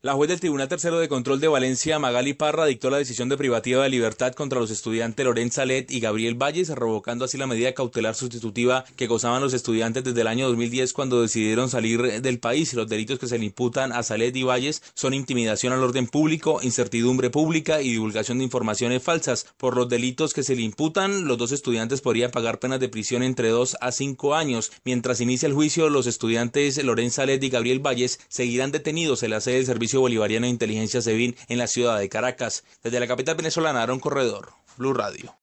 La juez del Tribunal Tercero de Control de Valencia, Magali Parra, dictó la decisión de privativa de libertad contra los estudiantes Lorenza Let y Gabriel Valles, revocando así la medida cautelar sustitutiva que gozaban los estudiantes desde el año 2010 cuando decidieron salir del país. Los delitos que se le imputan a Salet y Valles son intimidación al orden público, incertidumbre pública y divulgación de informaciones falsas. Por los delitos que se le imputan, los dos estudiantes podrían pagar penas de prisión entre dos a cinco años. Mientras inicia el juicio, los estudiantes Lorenza Let y Gabriel Valles seguirán detenidos en la sede del servicio Bolivariano de Inteligencia SEBIN en la ciudad de Caracas. Desde la capital venezolana, Aaron Corredor, Blue Radio.